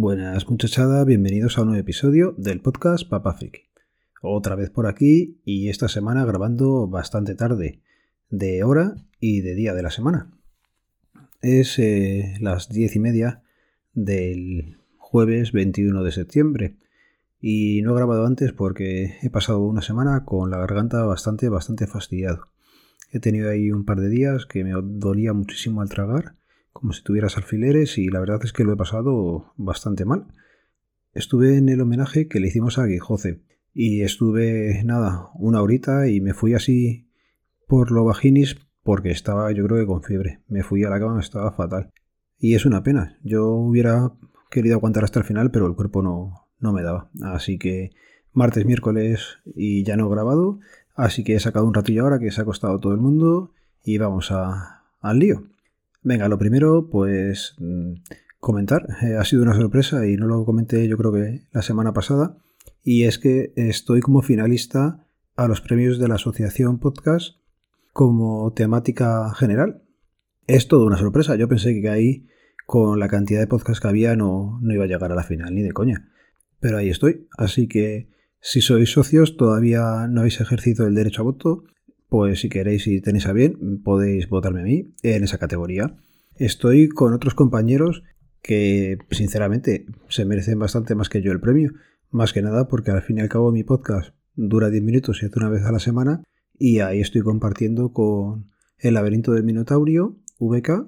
Buenas muchachada, bienvenidos a un nuevo episodio del podcast Papa Friki. Otra vez por aquí y esta semana grabando bastante tarde, de hora y de día de la semana. Es eh, las diez y media del jueves 21 de septiembre y no he grabado antes porque he pasado una semana con la garganta bastante, bastante fastidiado. He tenido ahí un par de días que me dolía muchísimo al tragar como si tuvieras alfileres y la verdad es que lo he pasado bastante mal. Estuve en el homenaje que le hicimos a Guijoce y estuve, nada, una horita y me fui así por lo vaginis porque estaba yo creo que con fiebre. Me fui a la cama, estaba fatal. Y es una pena. Yo hubiera querido aguantar hasta el final, pero el cuerpo no, no me daba. Así que martes, miércoles y ya no he grabado. Así que he sacado un ratillo ahora que se ha acostado todo el mundo y vamos a, al lío. Venga, lo primero, pues mm, comentar. Eh, ha sido una sorpresa y no lo comenté yo creo que la semana pasada. Y es que estoy como finalista a los premios de la Asociación Podcast como temática general. Es toda una sorpresa. Yo pensé que ahí, con la cantidad de podcasts que había, no, no iba a llegar a la final, ni de coña. Pero ahí estoy. Así que si sois socios, todavía no habéis ejercido el derecho a voto, pues si queréis y tenéis a bien, podéis votarme a mí en esa categoría. Estoy con otros compañeros que sinceramente se merecen bastante más que yo el premio, más que nada porque al fin y al cabo mi podcast dura 10 minutos y hace una vez a la semana y ahí estoy compartiendo con El laberinto del Minotaurio, VK,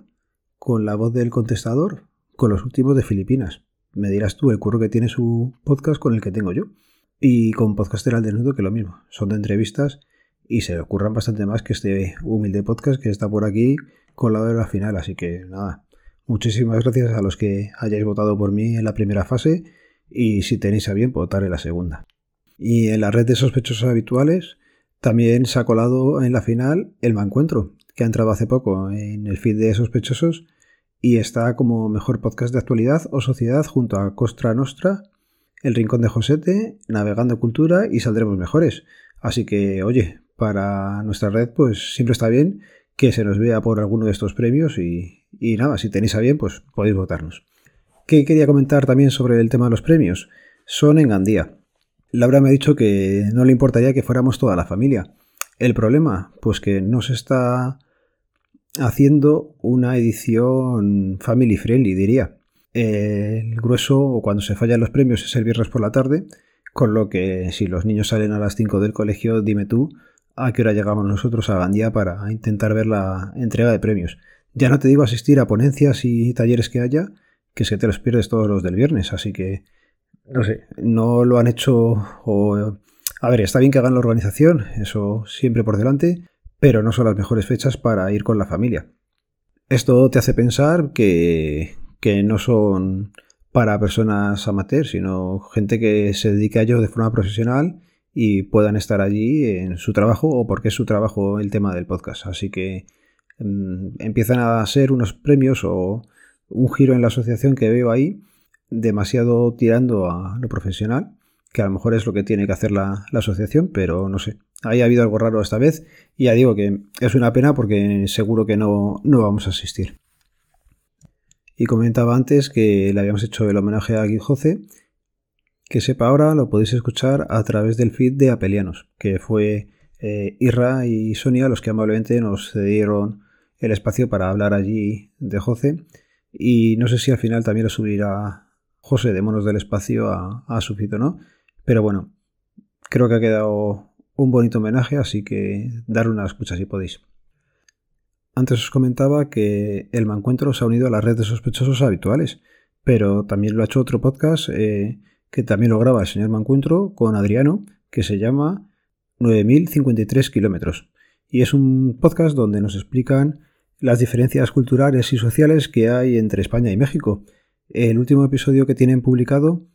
con la voz del contestador, con los últimos de Filipinas. Me dirás tú el curro que tiene su podcast con el que tengo yo. Y con Podcaster al Desnudo que lo mismo. Son de entrevistas y se le ocurran bastante más que este humilde podcast que está por aquí con la de la final. Así que nada, muchísimas gracias a los que hayáis votado por mí en la primera fase y si tenéis a bien votar en la segunda. Y en la red de sospechosos habituales también se ha colado en la final el Mancuentro, que ha entrado hace poco en el feed de sospechosos y está como mejor podcast de actualidad o sociedad junto a Costra Nostra, El Rincón de Josete, Navegando Cultura y Saldremos Mejores. Así que, oye, para nuestra red, pues siempre está bien que se nos vea por alguno de estos premios y, nada, si tenéis a bien, pues podéis votarnos. ¿Qué quería comentar también sobre el tema de los premios? Son en Gandía. Laura me ha dicho que no le importaría que fuéramos toda la familia. El problema, pues que no se está haciendo una edición family friendly, diría. El grueso, o cuando se fallan los premios, es el viernes por la tarde, con lo que si los niños salen a las 5 del colegio, dime tú a qué hora llegamos nosotros a Gandía para intentar ver la entrega de premios. Ya no te digo asistir a ponencias y talleres que haya, que se te los pierdes todos los del viernes, así que no sé, no lo han hecho o... A ver, está bien que hagan la organización, eso siempre por delante, pero no son las mejores fechas para ir con la familia. Esto te hace pensar que, que no son para personas amateurs, sino gente que se dedica a ello de forma profesional y puedan estar allí en su trabajo o porque es su trabajo el tema del podcast. Así que mm, empiezan a ser unos premios o un giro en la asociación que veo ahí demasiado tirando a lo profesional, que a lo mejor es lo que tiene que hacer la, asociación, pero no sé. Ahí ha habido algo raro esta vez y ya digo que es una pena porque seguro que no, no vamos a asistir. Y comentaba antes que le habíamos hecho el homenaje a Guijoce que sepa ahora lo podéis escuchar a través del feed de Apelianos, que fue eh, Irra y Sonia los que amablemente nos cedieron el espacio para hablar allí de José. Y no sé si al final también lo subirá José de Monos del Espacio a, a su feed o no. Pero bueno, creo que ha quedado un bonito homenaje, así que dar una escucha si podéis. Antes os comentaba que el Mancuentro se ha unido a la red de sospechosos habituales, pero también lo ha hecho otro podcast eh, que también lo graba el señor Mancuentro con Adriano, que se llama 9053 kilómetros. Y es un podcast donde nos explican las diferencias culturales y sociales que hay entre España y México. El último episodio que tienen publicado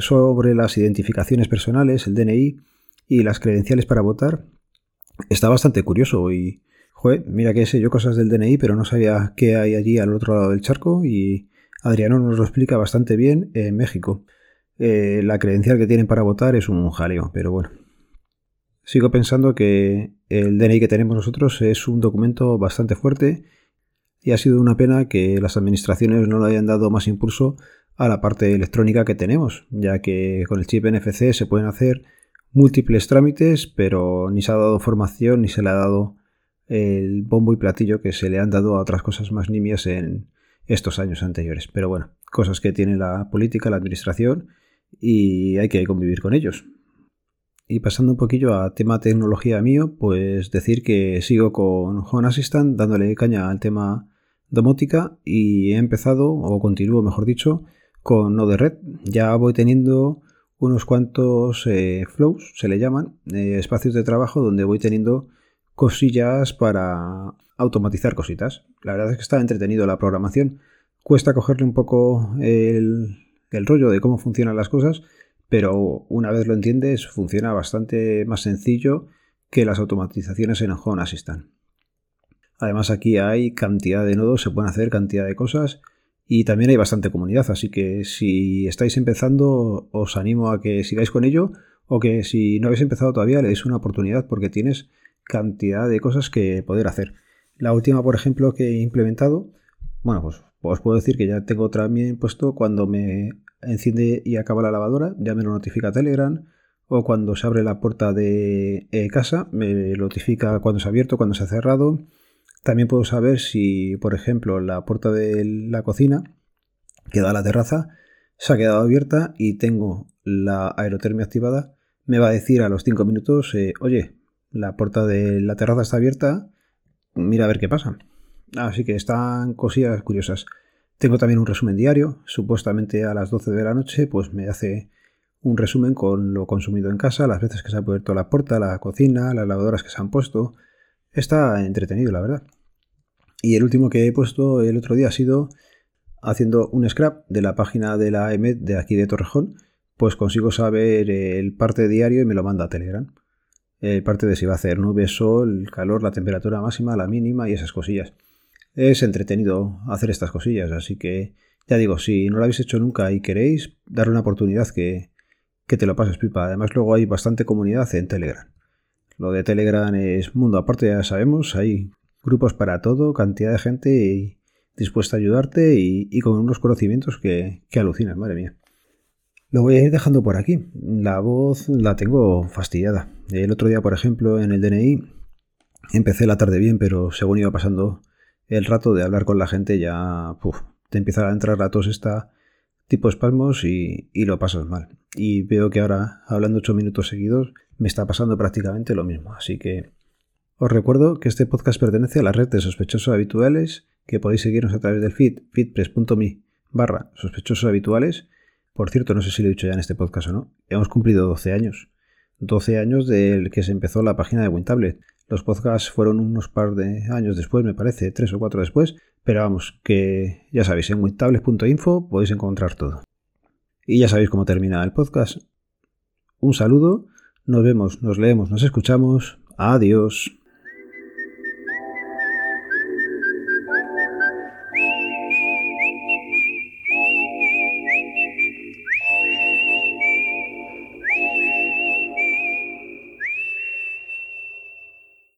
sobre las identificaciones personales, el DNI y las credenciales para votar, está bastante curioso y, joder, mira que sé yo cosas del DNI, pero no sabía qué hay allí al otro lado del charco y Adriano nos lo explica bastante bien en México. Eh, la credencial que tienen para votar es un jaleo, pero bueno. Sigo pensando que el DNI que tenemos nosotros es un documento bastante fuerte y ha sido una pena que las administraciones no le hayan dado más impulso a la parte electrónica que tenemos, ya que con el chip NFC se pueden hacer múltiples trámites, pero ni se ha dado formación ni se le ha dado el bombo y platillo que se le han dado a otras cosas más nimias en estos años anteriores. Pero bueno, cosas que tiene la política, la administración y hay que convivir con ellos. Y pasando un poquillo a tema tecnología mío, pues decir que sigo con Home Assistant dándole caña al tema domótica y he empezado, o continúo mejor dicho, con Node Red. Ya voy teniendo unos cuantos eh, flows, se le llaman, eh, espacios de trabajo donde voy teniendo cosillas para automatizar cositas. La verdad es que está entretenido la programación. Cuesta cogerle un poco el, el rollo de cómo funcionan las cosas, pero una vez lo entiendes funciona bastante más sencillo que las automatizaciones en Home Assistant. Además aquí hay cantidad de nodos, se pueden hacer cantidad de cosas y también hay bastante comunidad, así que si estáis empezando os animo a que sigáis con ello o que si no habéis empezado todavía le deis una oportunidad porque tienes cantidad de cosas que poder hacer. La última, por ejemplo, que he implementado, bueno, pues os puedo decir que ya tengo también puesto cuando me enciende y acaba la lavadora, ya me lo notifica Telegram, o cuando se abre la puerta de eh, casa, me notifica cuando se ha abierto, cuando se ha cerrado. También puedo saber si, por ejemplo, la puerta de la cocina que da a la terraza se ha quedado abierta y tengo la aerotermia activada, me va a decir a los 5 minutos, eh, oye, la puerta de la terraza está abierta, mira a ver qué pasa. Así que están cosillas curiosas. Tengo también un resumen diario, supuestamente a las 12 de la noche, pues me hace un resumen con lo consumido en casa, las veces que se ha abierto la puerta, la cocina, las lavadoras que se han puesto. Está entretenido, la verdad. Y el último que he puesto el otro día ha sido haciendo un scrap de la página de la EMED de aquí de Torrejón, pues consigo saber el parte diario y me lo manda a Telegram. El parte de si va a hacer nube, sol, calor, la temperatura máxima, la mínima y esas cosillas es entretenido hacer estas cosillas, así que ya digo, si no lo habéis hecho nunca y queréis, darle una oportunidad que, que te lo pases pipa. Además luego hay bastante comunidad en Telegram. Lo de Telegram es mundo aparte, ya sabemos, hay grupos para todo, cantidad de gente dispuesta a ayudarte y, con unos conocimientos que, que alucinas, madre mía. Lo voy a ir dejando por aquí. La voz la tengo fastidiada. El otro día, por ejemplo, en el DNI, empecé la tarde bien, pero según iba pasando el rato de hablar con la gente ya te empieza a entrar a todos este tipo espasmos y, y, lo pasas mal. Y veo que ahora, hablando ocho minutos seguidos, me está pasando prácticamente lo mismo. Así que os recuerdo que este podcast pertenece a la red de sospechosos habituales, que podéis seguirnos a través del feed, feedpress.me barra sospechosos habituales. Por cierto, no sé si lo he dicho ya en este podcast o no, hemos cumplido 12 años. 12 años del que se empezó la página de WinTablet. Los podcasts fueron unos par de años después, me parece, tres o cuatro después, pero vamos, que ya sabéis, en wintables.info podéis encontrar todo. Y ya sabéis cómo termina el podcast. Un saludo, nos vemos, nos leemos, nos escuchamos. Adiós.